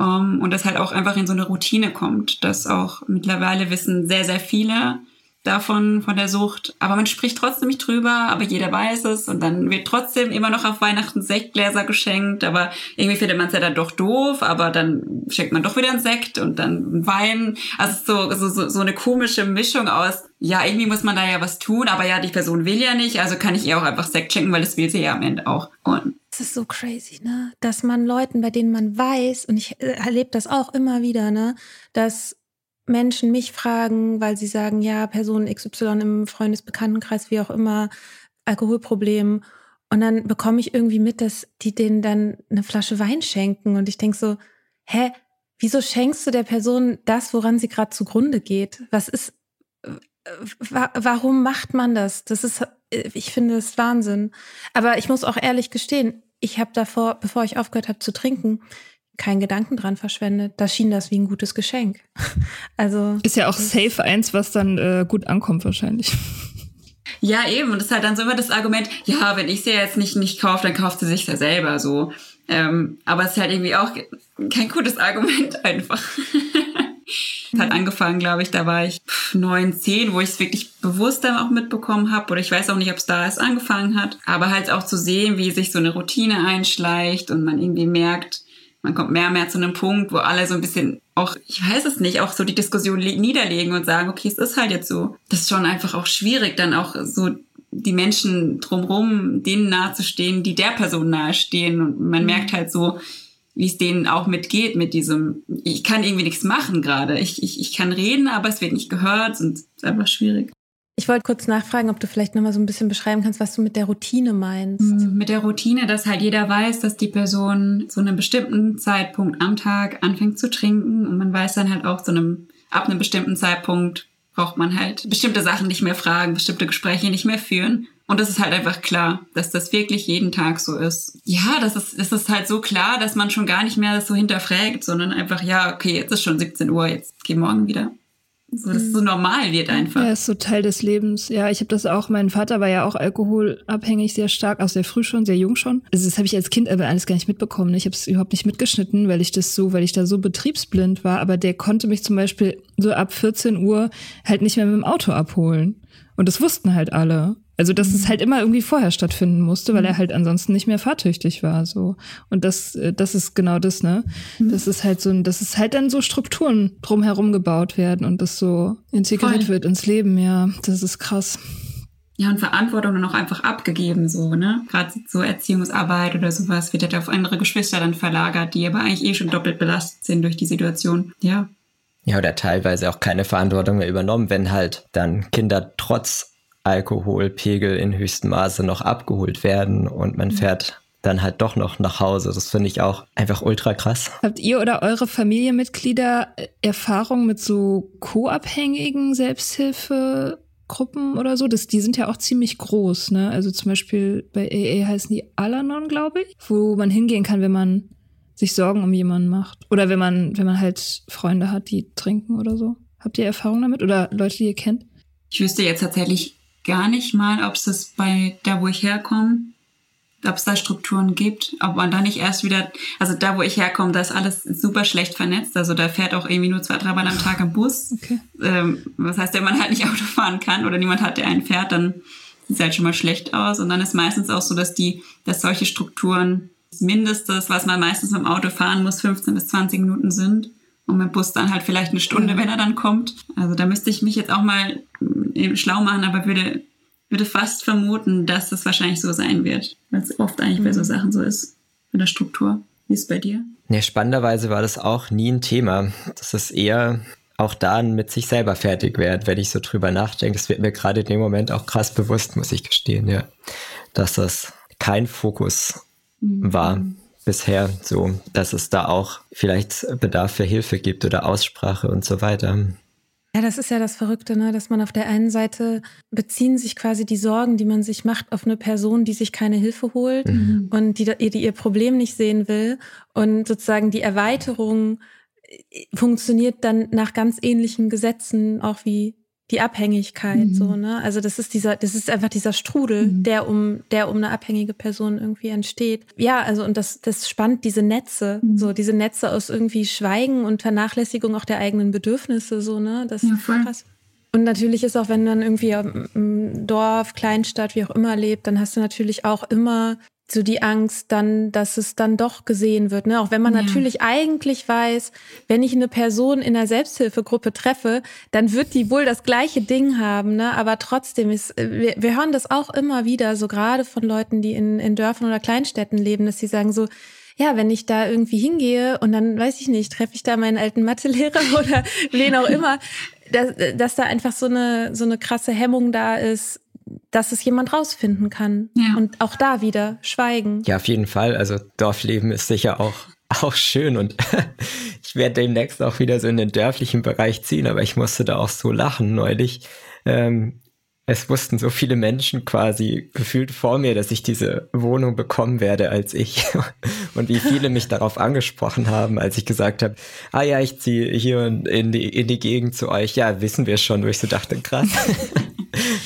um, und das halt auch einfach in so eine Routine kommt, dass auch mittlerweile wissen sehr, sehr viele, davon, von der Sucht. Aber man spricht trotzdem nicht drüber, aber jeder weiß es und dann wird trotzdem immer noch auf Weihnachten Sektgläser geschenkt, aber irgendwie findet man es ja dann doch doof, aber dann schenkt man doch wieder einen Sekt und dann Wein. Also so, so, so eine komische Mischung aus, ja, irgendwie muss man da ja was tun, aber ja, die Person will ja nicht, also kann ich ihr auch einfach Sekt schenken, weil das will sie ja am Ende auch. Und das ist so crazy, ne? Dass man Leuten, bei denen man weiß, und ich äh, erlebe das auch immer wieder, ne, dass Menschen mich fragen, weil sie sagen, ja, Person XY im Freundesbekanntenkreis, wie auch immer, Alkoholproblem. Und dann bekomme ich irgendwie mit, dass die denen dann eine Flasche Wein schenken. Und ich denke so, hä, wieso schenkst du der Person das, woran sie gerade zugrunde geht? Was ist, wa warum macht man das? Das ist, ich finde das Wahnsinn. Aber ich muss auch ehrlich gestehen, ich habe davor, bevor ich aufgehört habe zu trinken, keinen Gedanken dran verschwendet. Da schien das wie ein gutes Geschenk. Also ist ja auch safe eins, was dann äh, gut ankommt wahrscheinlich. Ja, eben. Und das ist halt dann so immer das Argument, ja, wenn ich sie jetzt nicht, nicht kaufe, dann kauft sie sich ja selber so. Ähm, aber es ist halt irgendwie auch kein gutes Argument einfach. Es hat angefangen, glaube ich, da war ich neun, zehn, wo ich es wirklich bewusst dann auch mitbekommen habe. Oder ich weiß auch nicht, ob es da erst angefangen hat. Aber halt auch zu sehen, wie sich so eine Routine einschleicht und man irgendwie merkt, man kommt mehr und mehr zu einem Punkt, wo alle so ein bisschen auch, ich weiß es nicht, auch so die Diskussion niederlegen und sagen, okay, es ist halt jetzt so. Das ist schon einfach auch schwierig, dann auch so die Menschen drumherum denen nahezustehen, die der Person nahestehen. Und man mhm. merkt halt so, wie es denen auch mitgeht mit diesem, ich kann irgendwie nichts machen gerade. Ich, ich, ich kann reden, aber es wird nicht gehört und es ist einfach schwierig. Ich wollte kurz nachfragen, ob du vielleicht nochmal so ein bisschen beschreiben kannst, was du mit der Routine meinst. Mhm, mit der Routine, dass halt jeder weiß, dass die Person zu einem bestimmten Zeitpunkt am Tag anfängt zu trinken und man weiß dann halt auch zu einem, ab einem bestimmten Zeitpunkt braucht man halt bestimmte Sachen nicht mehr fragen, bestimmte Gespräche nicht mehr führen. Und das ist halt einfach klar, dass das wirklich jeden Tag so ist. Ja, das ist, das ist halt so klar, dass man schon gar nicht mehr das so hinterfragt, sondern einfach, ja, okay, jetzt ist schon 17 Uhr, jetzt geh morgen wieder. So, dass es so normal wird einfach. Ja, ist so Teil des Lebens. Ja, ich habe das auch, mein Vater war ja auch alkoholabhängig sehr stark, auch sehr früh schon, sehr jung schon. Also das habe ich als Kind aber alles gar nicht mitbekommen. Ich habe es überhaupt nicht mitgeschnitten, weil ich das so, weil ich da so betriebsblind war. Aber der konnte mich zum Beispiel so ab 14 Uhr halt nicht mehr mit dem Auto abholen. Und das wussten halt alle. Also, dass es mhm. halt immer irgendwie vorher stattfinden musste, weil er mhm. halt ansonsten nicht mehr fahrtüchtig war, so. Und das, äh, das ist genau das, ne? Mhm. Das ist halt so, dass es halt dann so Strukturen drumherum gebaut werden und das so integriert Voll. wird ins Leben, ja. Das ist krass. Ja, und Verantwortung dann auch einfach abgegeben, so, ne? Gerade so Erziehungsarbeit oder sowas wird halt auf andere Geschwister dann verlagert, die aber eigentlich eh schon doppelt belastet sind durch die Situation. Ja. Ja, oder teilweise auch keine Verantwortung mehr übernommen, wenn halt dann Kinder trotz Alkoholpegel in höchstem Maße noch abgeholt werden und man mhm. fährt dann halt doch noch nach Hause. Das finde ich auch einfach ultra krass. Habt ihr oder eure Familienmitglieder äh, Erfahrung mit so co-abhängigen Selbsthilfegruppen oder so? Das, die sind ja auch ziemlich groß, ne? Also zum Beispiel bei AA heißen die Alanon, glaube ich, wo man hingehen kann, wenn man sich Sorgen um jemanden macht. Oder wenn man, wenn man halt Freunde hat, die trinken oder so. Habt ihr Erfahrung damit? Oder Leute, die ihr kennt? Ich wüsste jetzt tatsächlich gar nicht mal, ob es das bei da, wo ich herkomme, ob es da Strukturen gibt, ob man da nicht erst wieder, also da, wo ich herkomme, da ist alles super schlecht vernetzt. Also da fährt auch irgendwie nur zwei, dreimal am Tag ein Bus. Okay. Ähm, was heißt, wenn man halt nicht Auto fahren kann oder niemand hat, der einen fährt, dann sieht es halt schon mal schlecht aus. Und dann ist meistens auch so, dass die, dass solche Strukturen das Mindestes, was man meistens mit dem Auto fahren muss, 15 bis 20 Minuten sind und mit dem Bus dann halt vielleicht eine Stunde, wenn er dann kommt. Also da müsste ich mich jetzt auch mal äh, schlau machen, aber würde, würde fast vermuten, dass das wahrscheinlich so sein wird, weil es oft eigentlich mhm. bei so mhm. Sachen so ist, in der Struktur. Wie ist es bei dir? Nee, spannenderweise war das auch nie ein Thema. Das ist eher auch dann mit sich selber fertig werden, wenn ich so drüber nachdenke. Das wird mir gerade in dem Moment auch krass bewusst, muss ich gestehen, ja. Dass das kein Fokus mhm. war bisher so, dass es da auch vielleicht Bedarf für Hilfe gibt oder Aussprache und so weiter. Ja, das ist ja das Verrückte, ne? dass man auf der einen Seite beziehen sich quasi die Sorgen, die man sich macht, auf eine Person, die sich keine Hilfe holt mhm. und die, die ihr Problem nicht sehen will. Und sozusagen die Erweiterung äh, funktioniert dann nach ganz ähnlichen Gesetzen auch wie die Abhängigkeit, mhm. so, ne? Also das ist dieser, das ist einfach dieser Strudel, mhm. der um, der um eine abhängige Person irgendwie entsteht. Ja, also und das, das spannt diese Netze, mhm. so diese Netze aus irgendwie Schweigen und Vernachlässigung auch der eigenen Bedürfnisse, so, ne? Das ja, voll. ist krass. Und natürlich ist auch, wenn man irgendwie im Dorf, Kleinstadt, wie auch immer lebt, dann hast du natürlich auch immer so die Angst dann, dass es dann doch gesehen wird. Ne? Auch wenn man ja. natürlich eigentlich weiß, wenn ich eine Person in einer Selbsthilfegruppe treffe, dann wird die wohl das gleiche Ding haben. Ne? Aber trotzdem ist, äh, wir, wir hören das auch immer wieder, so gerade von Leuten, die in, in Dörfern oder Kleinstädten leben, dass sie sagen so, ja, wenn ich da irgendwie hingehe und dann weiß ich nicht, treffe ich da meinen alten Mathelehrer oder wen auch immer, dass, dass da einfach so eine, so eine krasse Hemmung da ist, dass es jemand rausfinden kann. Ja. Und auch da wieder schweigen. Ja, auf jeden Fall. Also Dorfleben ist sicher auch, auch schön und ich werde demnächst auch wieder so in den dörflichen Bereich ziehen, aber ich musste da auch so lachen neulich. Ähm, es wussten so viele Menschen quasi gefühlt vor mir, dass ich diese Wohnung bekommen werde als ich. Und wie viele mich darauf angesprochen haben, als ich gesagt habe, ah ja, ich ziehe hier in die, in die Gegend zu euch. Ja, wissen wir schon, wo ich so dachte, krass.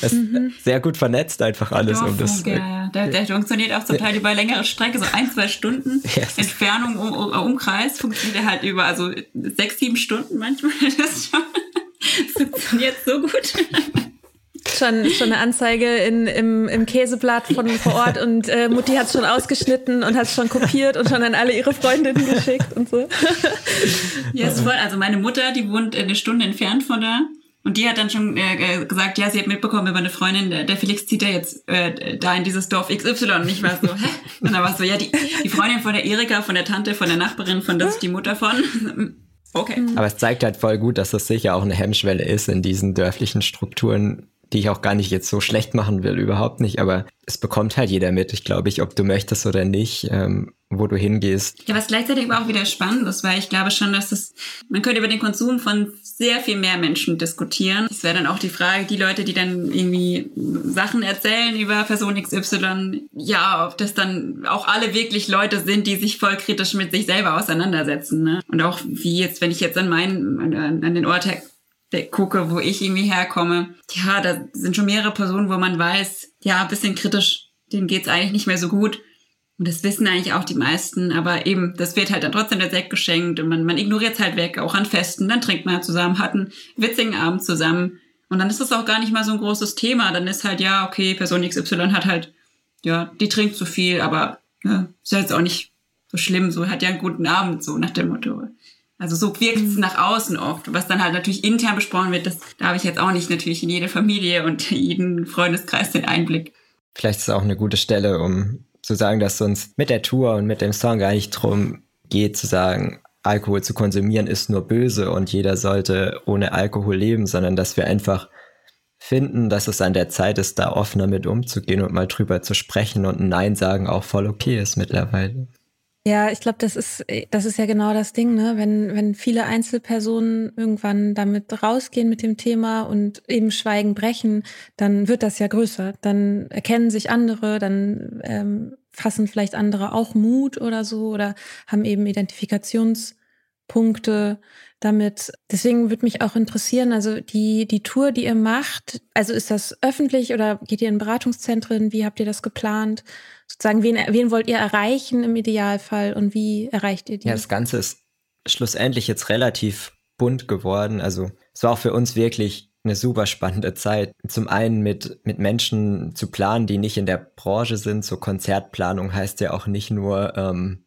Das mhm. ist sehr gut vernetzt einfach alles. um das, ja, ja. Der, der funktioniert auch zum Teil über längere Strecke, so ein, zwei Stunden yes. Entfernung, um, um, Umkreis, funktioniert er halt über also sechs, sieben Stunden manchmal. Das, schon, das funktioniert so gut. Schon, schon eine Anzeige in, im, im Käseblatt von vor Ort und äh, Mutti hat es schon ausgeschnitten und hat es schon kopiert und schon an alle ihre Freundinnen geschickt und so. Ja, ist voll. Also meine Mutter, die wohnt eine Stunde entfernt von da. Und die hat dann schon äh, gesagt, ja, sie hat mitbekommen über eine Freundin, der, der Felix zieht ja jetzt äh, da in dieses Dorf XY. Und ich war so, hä? Und dann war es so, ja, die, die Freundin von der Erika, von der Tante, von der Nachbarin, von das ist die Mutter von. Okay. Aber es zeigt halt voll gut, dass das sicher auch eine Hemmschwelle ist in diesen dörflichen Strukturen, die ich auch gar nicht jetzt so schlecht machen will, überhaupt nicht. Aber es bekommt halt jeder mit, ich glaube ich, ob du möchtest oder nicht, ähm, wo du hingehst. Ja, was gleichzeitig aber auch wieder spannend ist, weil ich glaube schon, dass es, man könnte über den Konsum von sehr viel mehr Menschen diskutieren. Es wäre dann auch die Frage, die Leute, die dann irgendwie Sachen erzählen über Person XY, ja, ob das dann auch alle wirklich Leute sind, die sich voll kritisch mit sich selber auseinandersetzen. Ne? Und auch wie jetzt, wenn ich jetzt an meinen, an, den Ort gucke, wo ich irgendwie herkomme, ja, da sind schon mehrere Personen, wo man weiß, ja, ein bisschen kritisch, denen geht's eigentlich nicht mehr so gut. Und das wissen eigentlich auch die meisten, aber eben, das wird halt dann trotzdem der Sekt geschenkt und man, man ignoriert es halt weg, auch an Festen, dann trinkt man halt zusammen, hat einen witzigen Abend zusammen und dann ist das auch gar nicht mal so ein großes Thema. Dann ist halt, ja, okay, Person XY hat halt, ja, die trinkt zu viel, aber ja, ist ja jetzt auch nicht so schlimm, so hat ja einen guten Abend, so nach dem Motto. Also so wirkt es mhm. nach außen oft. Was dann halt natürlich intern besprochen wird, das da habe ich jetzt auch nicht natürlich in jede Familie und jeden Freundeskreis den Einblick. Vielleicht ist es auch eine gute Stelle, um zu sagen, dass es uns mit der Tour und mit dem Song gar nicht drum geht, zu sagen, Alkohol zu konsumieren ist nur böse und jeder sollte ohne Alkohol leben, sondern dass wir einfach finden, dass es an der Zeit ist, da offener mit umzugehen und mal drüber zu sprechen und ein Nein sagen auch voll okay ist mittlerweile. Ja, ich glaube, das ist, das ist ja genau das Ding, ne? Wenn, wenn viele Einzelpersonen irgendwann damit rausgehen mit dem Thema und eben Schweigen brechen, dann wird das ja größer. Dann erkennen sich andere, dann ähm, fassen vielleicht andere auch Mut oder so oder haben eben Identifikationspunkte damit. Deswegen würde mich auch interessieren, also die, die Tour, die ihr macht, also ist das öffentlich oder geht ihr in Beratungszentren? Wie habt ihr das geplant? sozusagen, wen, wen wollt ihr erreichen im Idealfall und wie erreicht ihr die? Ja, das Ganze ist schlussendlich jetzt relativ bunt geworden. Also es war auch für uns wirklich eine super spannende Zeit. Zum einen mit, mit Menschen zu planen, die nicht in der Branche sind. So Konzertplanung heißt ja auch nicht nur, ähm,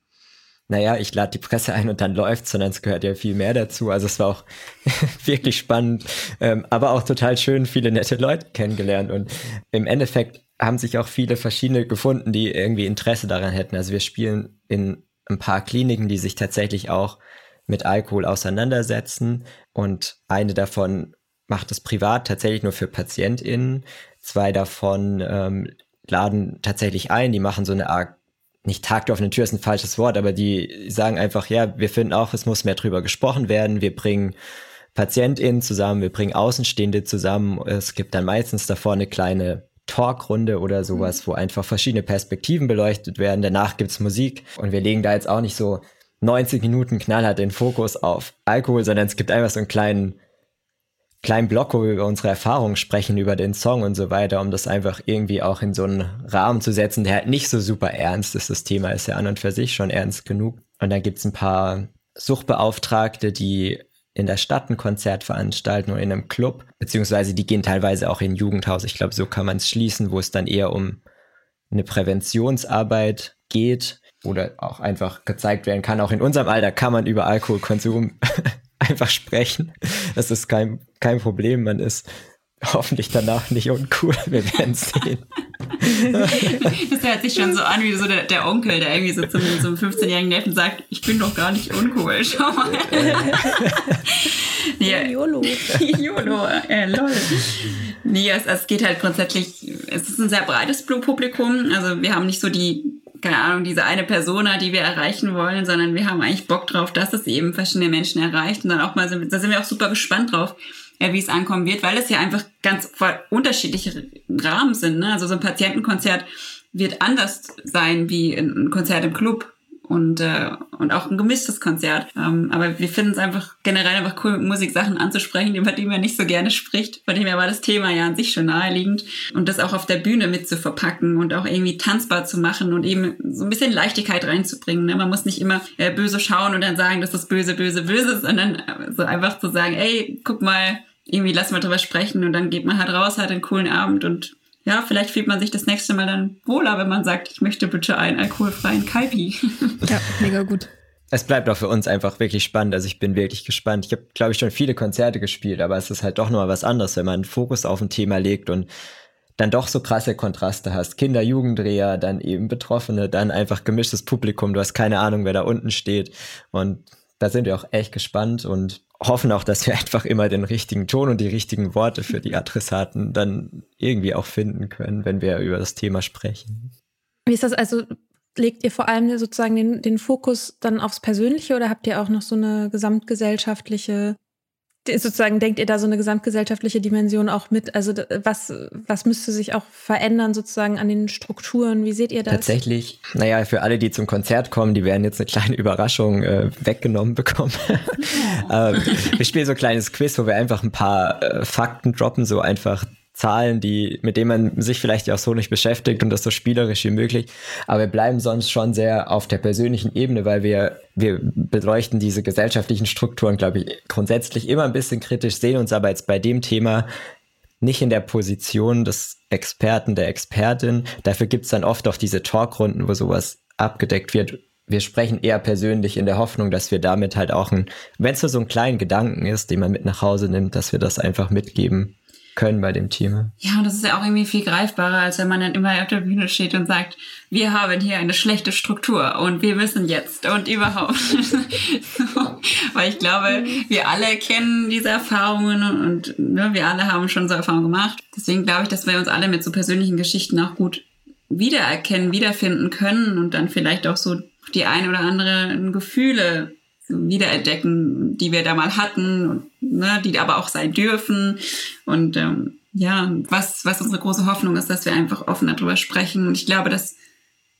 naja, ich lade die Presse ein und dann läuft, sondern es gehört ja viel mehr dazu. Also es war auch wirklich spannend, ähm, aber auch total schön, viele nette Leute kennengelernt. Und im Endeffekt haben sich auch viele verschiedene gefunden, die irgendwie Interesse daran hätten. Also wir spielen in ein paar Kliniken, die sich tatsächlich auch mit Alkohol auseinandersetzen. Und eine davon macht es privat tatsächlich nur für PatientInnen. Zwei davon ähm, laden tatsächlich ein, die machen so eine Art, nicht Tag der offenen Tür ist ein falsches Wort, aber die sagen einfach, ja, wir finden auch, es muss mehr drüber gesprochen werden. Wir bringen PatientInnen zusammen, wir bringen Außenstehende zusammen. Es gibt dann meistens davor eine kleine Talkrunde oder sowas, mhm. wo einfach verschiedene Perspektiven beleuchtet werden. Danach gibt's Musik und wir legen da jetzt auch nicht so 90 Minuten knallhart den Fokus auf Alkohol, sondern es gibt einfach so einen kleinen kleinen Block, wo wir über unsere Erfahrungen sprechen, über den Song und so weiter, um das einfach irgendwie auch in so einen Rahmen zu setzen, der halt nicht so super ernst ist. Das Thema ist ja an und für sich schon ernst genug. Und dann gibt's ein paar Suchtbeauftragte, die in der Stadt ein Konzert veranstalten oder in einem Club, beziehungsweise die gehen teilweise auch in Jugendhaus. Ich glaube, so kann man es schließen, wo es dann eher um eine Präventionsarbeit geht oder auch einfach gezeigt werden kann. Auch in unserem Alter kann man über Alkoholkonsum einfach sprechen. Das ist kein, kein Problem. Man ist hoffentlich danach nicht uncool. Wir werden sehen. das hört sich schon so an wie so der, der Onkel, der irgendwie so zum, zum 15-jährigen Neffen sagt, ich bin doch gar nicht uncool, schau mal. nee, YOLO. YOLO, äh, lol. Nee, es, es geht halt grundsätzlich, es ist ein sehr breites Publikum. Also wir haben nicht so die keine Ahnung, diese eine Persona, die wir erreichen wollen, sondern wir haben eigentlich Bock drauf, dass es eben verschiedene Menschen erreicht und dann auch mal, da sind wir auch super gespannt drauf, ja, wie es ankommen wird, weil es ja einfach ganz unterschiedliche Rahmen sind. Ne? Also so ein Patientenkonzert wird anders sein wie ein Konzert im Club und, äh, und auch ein gemischtes Konzert. Ähm, aber wir finden es einfach generell einfach cool, Musiksachen anzusprechen, über die man nicht so gerne spricht. Von dem her war das Thema ja an sich schon naheliegend. Und das auch auf der Bühne mit zu verpacken und auch irgendwie tanzbar zu machen und eben so ein bisschen Leichtigkeit reinzubringen. Ne? Man muss nicht immer äh, böse schauen und dann sagen, das ist böse, böse, böse, sondern so einfach zu sagen, ey, guck mal, irgendwie lass mal drüber sprechen und dann geht man halt raus, hat einen coolen Abend und ja, vielleicht fühlt man sich das nächste Mal dann wohler, wenn man sagt, ich möchte bitte einen alkoholfreien Kaipi. Ja, mega gut. Es bleibt auch für uns einfach wirklich spannend. Also ich bin wirklich gespannt. Ich habe, glaube ich, schon viele Konzerte gespielt, aber es ist halt doch nochmal was anderes, wenn man einen Fokus auf ein Thema legt und dann doch so krasse Kontraste hast. Kinder, Jugendreher, dann eben Betroffene, dann einfach gemischtes Publikum. Du hast keine Ahnung, wer da unten steht. Und da sind wir auch echt gespannt und hoffen auch, dass wir einfach immer den richtigen Ton und die richtigen Worte für die Adressaten dann irgendwie auch finden können, wenn wir über das Thema sprechen. Wie ist das also? Legt ihr vor allem sozusagen den, den Fokus dann aufs Persönliche oder habt ihr auch noch so eine gesamtgesellschaftliche sozusagen denkt ihr da so eine gesamtgesellschaftliche Dimension auch mit? Also was, was müsste sich auch verändern sozusagen an den Strukturen? Wie seht ihr das? Tatsächlich, naja, für alle, die zum Konzert kommen, die werden jetzt eine kleine Überraschung äh, weggenommen bekommen. Ähm, wir spielen so ein kleines Quiz, wo wir einfach ein paar äh, Fakten droppen, so einfach Zahlen, die, mit denen man sich vielleicht auch so nicht beschäftigt und das so spielerisch wie möglich. Aber wir bleiben sonst schon sehr auf der persönlichen Ebene, weil wir, wir beleuchten diese gesellschaftlichen Strukturen, glaube ich, grundsätzlich immer ein bisschen kritisch, sehen uns aber jetzt bei dem Thema nicht in der Position des Experten, der Expertin. Dafür gibt's dann oft auch diese Talkrunden, wo sowas abgedeckt wird. Wir sprechen eher persönlich in der Hoffnung, dass wir damit halt auch ein, wenn es nur so ein kleinen Gedanken ist, den man mit nach Hause nimmt, dass wir das einfach mitgeben können bei dem Thema. Ja, und das ist ja auch irgendwie viel greifbarer, als wenn man dann immer auf der Bühne steht und sagt, wir haben hier eine schlechte Struktur und wir müssen jetzt und überhaupt. so, weil ich glaube, wir alle kennen diese Erfahrungen und ne, wir alle haben schon so Erfahrungen gemacht. Deswegen glaube ich, dass wir uns alle mit so persönlichen Geschichten auch gut wiedererkennen, wiederfinden können und dann vielleicht auch so die ein oder anderen Gefühle wiederentdecken, die wir da mal hatten und ne, die aber auch sein dürfen. Und ähm, ja, was, was unsere große Hoffnung ist, dass wir einfach offen darüber sprechen. Und ich glaube, dass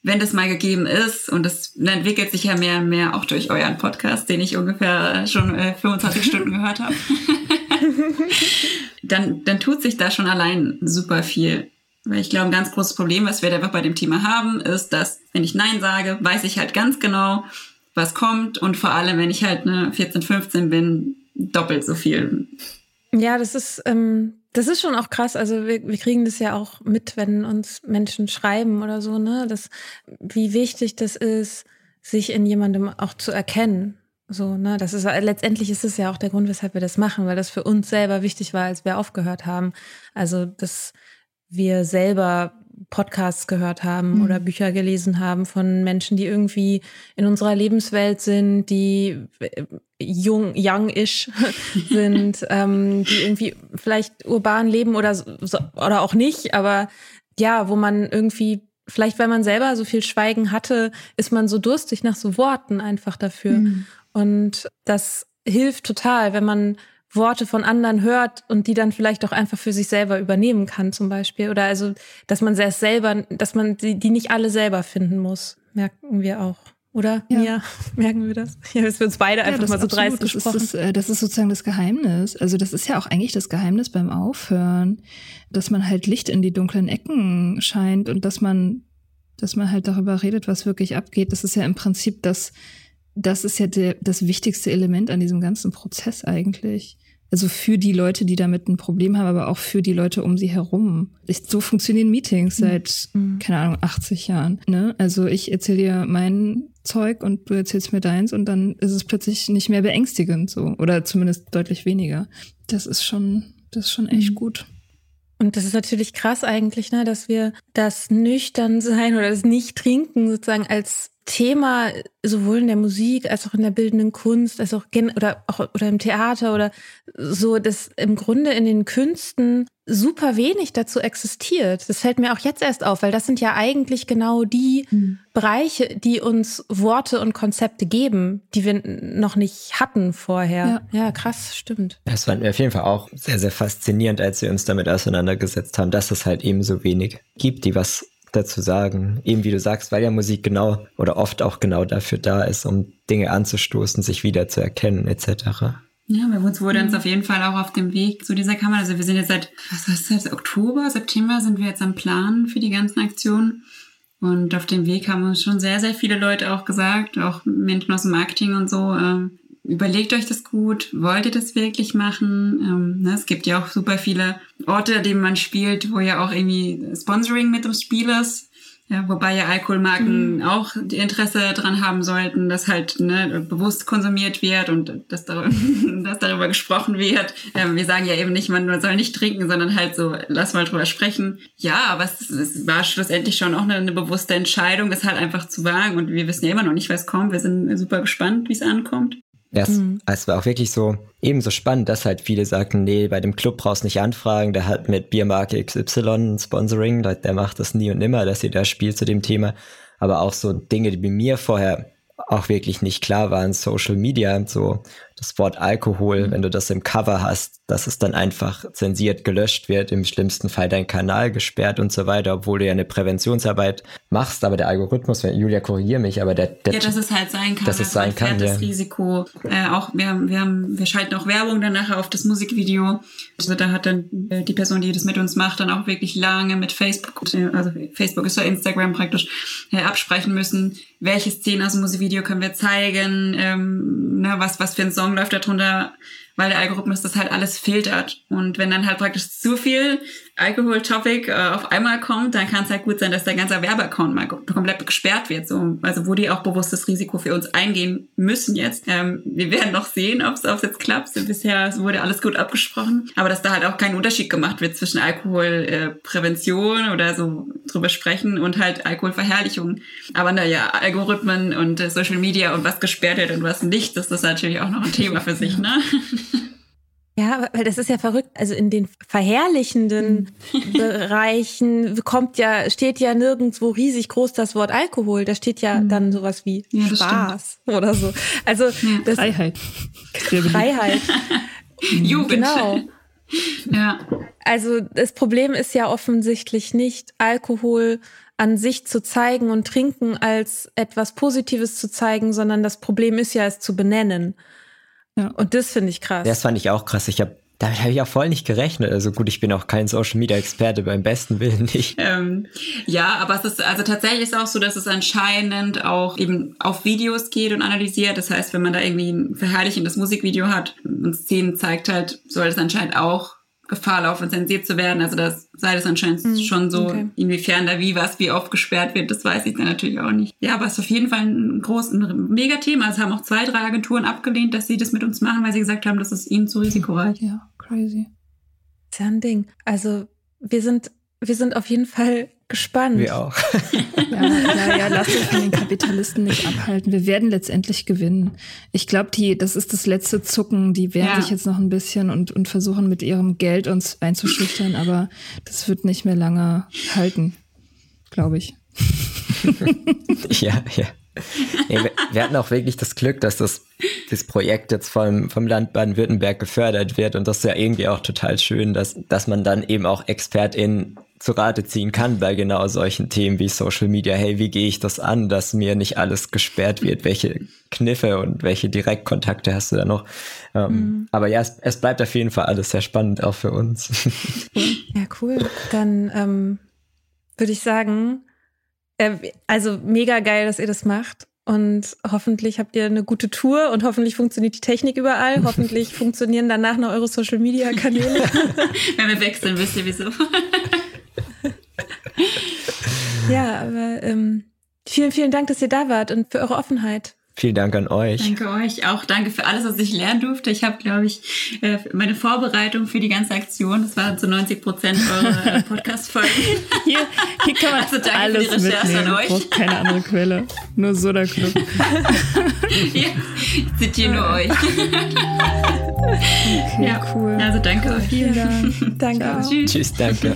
wenn das mal gegeben ist, und das entwickelt sich ja mehr und mehr auch durch euren Podcast, den ich ungefähr schon äh, 25 Stunden gehört habe, dann, dann tut sich da schon allein super viel. Weil ich glaube, ein ganz großes Problem, was wir einfach bei dem Thema haben, ist, dass wenn ich Nein sage, weiß ich halt ganz genau, was kommt und vor allem, wenn ich halt ne, 14, 15 bin, doppelt so viel. Ja, das ist, ähm, das ist schon auch krass. Also wir, wir kriegen das ja auch mit, wenn uns Menschen schreiben oder so, ne? Das, wie wichtig das ist, sich in jemandem auch zu erkennen. So, ne, das ist letztendlich ist es ja auch der Grund, weshalb wir das machen, weil das für uns selber wichtig war, als wir aufgehört haben. Also, dass wir selber Podcasts gehört haben mhm. oder Bücher gelesen haben von Menschen, die irgendwie in unserer Lebenswelt sind, die äh, jung, young-ish sind, ähm, die irgendwie vielleicht urban leben oder, so, oder auch nicht, aber ja, wo man irgendwie, vielleicht weil man selber so viel Schweigen hatte, ist man so durstig nach so Worten einfach dafür. Mhm. Und das hilft total, wenn man Worte von anderen hört und die dann vielleicht auch einfach für sich selber übernehmen kann, zum Beispiel. Oder also, dass man sehr selber, dass man die, die nicht alle selber finden muss, merken wir auch. Oder? Ja. ja. merken wir das? Ja, dass wir uns beide einfach ja, mal so dreist das gesprochen. Ist das, äh, das ist sozusagen das Geheimnis. Also das ist ja auch eigentlich das Geheimnis beim Aufhören, dass man halt Licht in die dunklen Ecken scheint und dass man, dass man halt darüber redet, was wirklich abgeht. Das ist ja im Prinzip das, das ist ja der, das wichtigste Element an diesem ganzen Prozess eigentlich. Also für die Leute, die damit ein Problem haben, aber auch für die Leute um sie herum. Ich, so funktionieren Meetings mhm. seit, mhm. keine Ahnung, 80 Jahren. Ne? Also ich erzähle dir mein Zeug und du erzählst mir deins und dann ist es plötzlich nicht mehr beängstigend so. Oder zumindest deutlich weniger. Das ist schon, das ist schon echt mhm. gut. Und das ist natürlich krass eigentlich, ne, dass wir das Nüchternsein oder das Nicht-Trinken sozusagen als Thema sowohl in der Musik als auch in der bildenden Kunst, als auch oder auch oder im Theater oder so, dass im Grunde in den Künsten super wenig dazu existiert. Das fällt mir auch jetzt erst auf, weil das sind ja eigentlich genau die mhm. Bereiche, die uns Worte und Konzepte geben, die wir noch nicht hatten vorher. Ja, ja krass, stimmt. Das fand mir auf jeden Fall auch sehr, sehr faszinierend, als wir uns damit auseinandergesetzt haben, dass es halt eben so wenig gibt, die was dazu sagen. Eben wie du sagst, weil ja Musik genau oder oft auch genau dafür da ist, um Dinge anzustoßen, sich wieder zu erkennen etc. Ja, bei uns wurde uns auf jeden Fall auch auf dem Weg zu dieser Kammer. Also wir sind jetzt seit, was heißt das, Oktober, September sind wir jetzt am Plan für die ganzen Aktionen. Und auf dem Weg haben uns schon sehr, sehr viele Leute auch gesagt, auch Menschen aus dem Marketing und so, äh, überlegt euch das gut, wollt ihr das wirklich machen? Ähm, ne, es gibt ja auch super viele Orte, an denen man spielt, wo ja auch irgendwie Sponsoring mit dem Spiel ist. Ja, wobei ja Alkoholmarken mhm. auch die Interesse daran haben sollten, dass halt ne, bewusst konsumiert wird und dass, darüber, dass darüber gesprochen wird. Ähm, wir sagen ja eben nicht, man, man soll nicht trinken, sondern halt so, lass mal drüber sprechen. Ja, aber es, es war schlussendlich schon auch eine, eine, bewusste Entscheidung, das halt einfach zu wagen. Und wir wissen ja immer noch nicht, was kommt. Wir sind super gespannt, wie es ankommt. Ja, es, mhm. es war auch wirklich so ebenso spannend, dass halt viele sagten, nee, bei dem Club brauchst du nicht anfragen, der hat mit Biermarke XY ein Sponsoring, der macht das nie und nimmer, dass ihr da spielt zu dem Thema. Aber auch so Dinge, die bei mir vorher auch wirklich nicht klar waren, Social Media, so das Wort Alkohol, mhm. wenn du das im Cover hast, dass es dann einfach zensiert gelöscht wird, im schlimmsten Fall dein Kanal gesperrt und so weiter, obwohl du ja eine Präventionsarbeit machst, aber der Algorithmus, wenn Julia korrigiere mich, aber der, der ja, dass es halt sein kann, dass es sein kann, das Risiko. Äh, auch wir, wir haben, wir schalten auch Werbung dann nachher auf das Musikvideo. Also da hat dann äh, die Person, die das mit uns macht, dann auch wirklich lange mit Facebook, also Facebook ist ja Instagram praktisch, äh, absprechen müssen, welche Szenen aus dem Musikvideo können wir zeigen, ähm, na, was was für ein Song Song läuft darunter, weil der Algorithmus das halt alles filtert. Und wenn dann halt praktisch zu viel Alkohol-Topic äh, auf einmal kommt, dann kann es halt gut sein, dass der ganze Werbeaccount mal komplett gesperrt wird. So, also wo die auch bewusstes Risiko für uns eingehen müssen jetzt. Ähm, wir werden noch sehen, ob es jetzt klappt. Bisher wurde alles gut abgesprochen. Aber dass da halt auch kein Unterschied gemacht wird zwischen Alkoholprävention äh, oder so drüber sprechen und halt Alkoholverherrlichung. Aber naja, Algorithmen und äh, Social Media und was gesperrt wird und was nicht, das ist natürlich auch noch ein Thema für sich, ne? Ja, weil das ist ja verrückt. Also in den verherrlichenden hm. Bereichen kommt ja, steht ja nirgendwo riesig groß das Wort Alkohol. Da steht ja mhm. dann sowas wie ja, Spaß stimmt. oder so. Also ja. das, Freiheit. Freiheit. Jugend. Genau. Ja. Also das Problem ist ja offensichtlich nicht Alkohol an sich zu zeigen und trinken als etwas Positives zu zeigen, sondern das Problem ist ja es zu benennen. Ja. Und das finde ich krass. Das fand ich auch krass. Ich habe damit habe ich auch voll nicht gerechnet. Also gut, ich bin auch kein Social Media Experte, beim besten Willen nicht. Ähm, ja, aber es ist, also tatsächlich ist auch so, dass es anscheinend auch eben auf Videos geht und analysiert. Das heißt, wenn man da irgendwie ein verherrlichendes Musikvideo hat und Szenen zeigt halt, soll das anscheinend auch Gefahr laufen, zensiert zu werden. Also das sei das anscheinend mhm, schon so, okay. inwiefern da wie was, wie oft gesperrt wird, das weiß ich dann natürlich auch nicht. Ja, aber es ist auf jeden Fall ein großes, ein Megathema. Also haben auch zwei, drei Agenturen abgelehnt, dass sie das mit uns machen, weil sie gesagt haben, das ist ihnen zu risikoreich. Ja, crazy. ist ja ein Ding. Also wir sind, wir sind auf jeden Fall gespannt. Wir auch. ja, ja, ja, lasst euch von den Kapitalisten nicht abhalten. Wir werden letztendlich gewinnen. Ich glaube, die, das ist das letzte Zucken. Die wehren ja. sich jetzt noch ein bisschen und, und versuchen mit ihrem Geld uns einzuschüchtern, aber das wird nicht mehr lange halten, glaube ich. ja, ja. Nee, wir, wir, hatten auch wirklich das Glück, dass das, das Projekt jetzt vom, vom Land Baden-Württemberg gefördert wird und das ist ja irgendwie auch total schön, dass, dass man dann eben auch ExpertInnen zu Rate ziehen kann bei genau solchen Themen wie Social Media. Hey, wie gehe ich das an, dass mir nicht alles gesperrt wird? Welche Kniffe und welche Direktkontakte hast du da noch? Ähm, mhm. Aber ja, es, es, bleibt auf jeden Fall alles sehr spannend, auch für uns. Ja, cool. Dann ähm, würde ich sagen, äh, also mega geil, dass ihr das macht. Und hoffentlich habt ihr eine gute Tour und hoffentlich funktioniert die Technik überall. Hoffentlich funktionieren danach noch eure Social Media Kanäle. Wenn wir wechseln, wisst ihr wieso. ja, aber ähm, vielen, vielen Dank, dass ihr da wart und für eure Offenheit. Vielen Dank an euch. Danke euch. Auch danke für alles, was ich lernen durfte. Ich habe, glaube ich, äh, meine Vorbereitung für die ganze Aktion, das waren zu 90 Prozent eure Podcast-Folgen. Hier, hier kann man also danke alles für die Recherche mitnehmen. an euch. keine andere Quelle. Nur Soda Club. ja, ich zitiere nur euch. Okay, ja, cool. Also danke euch. Vielen Dank. danke. Tschüss. Tschüss, danke.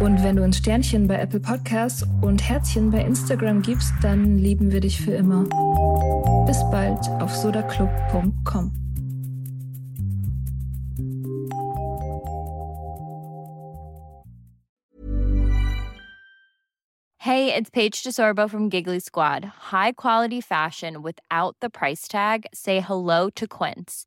Und wenn du uns Sternchen bei Apple Podcasts und Herzchen bei Instagram gibst, dann lieben wir dich für immer. Bis bald auf sodaclub.com. Hey, it's Paige DeSorbo from Giggly Squad. High quality fashion without the price tag. Say hello to Quince.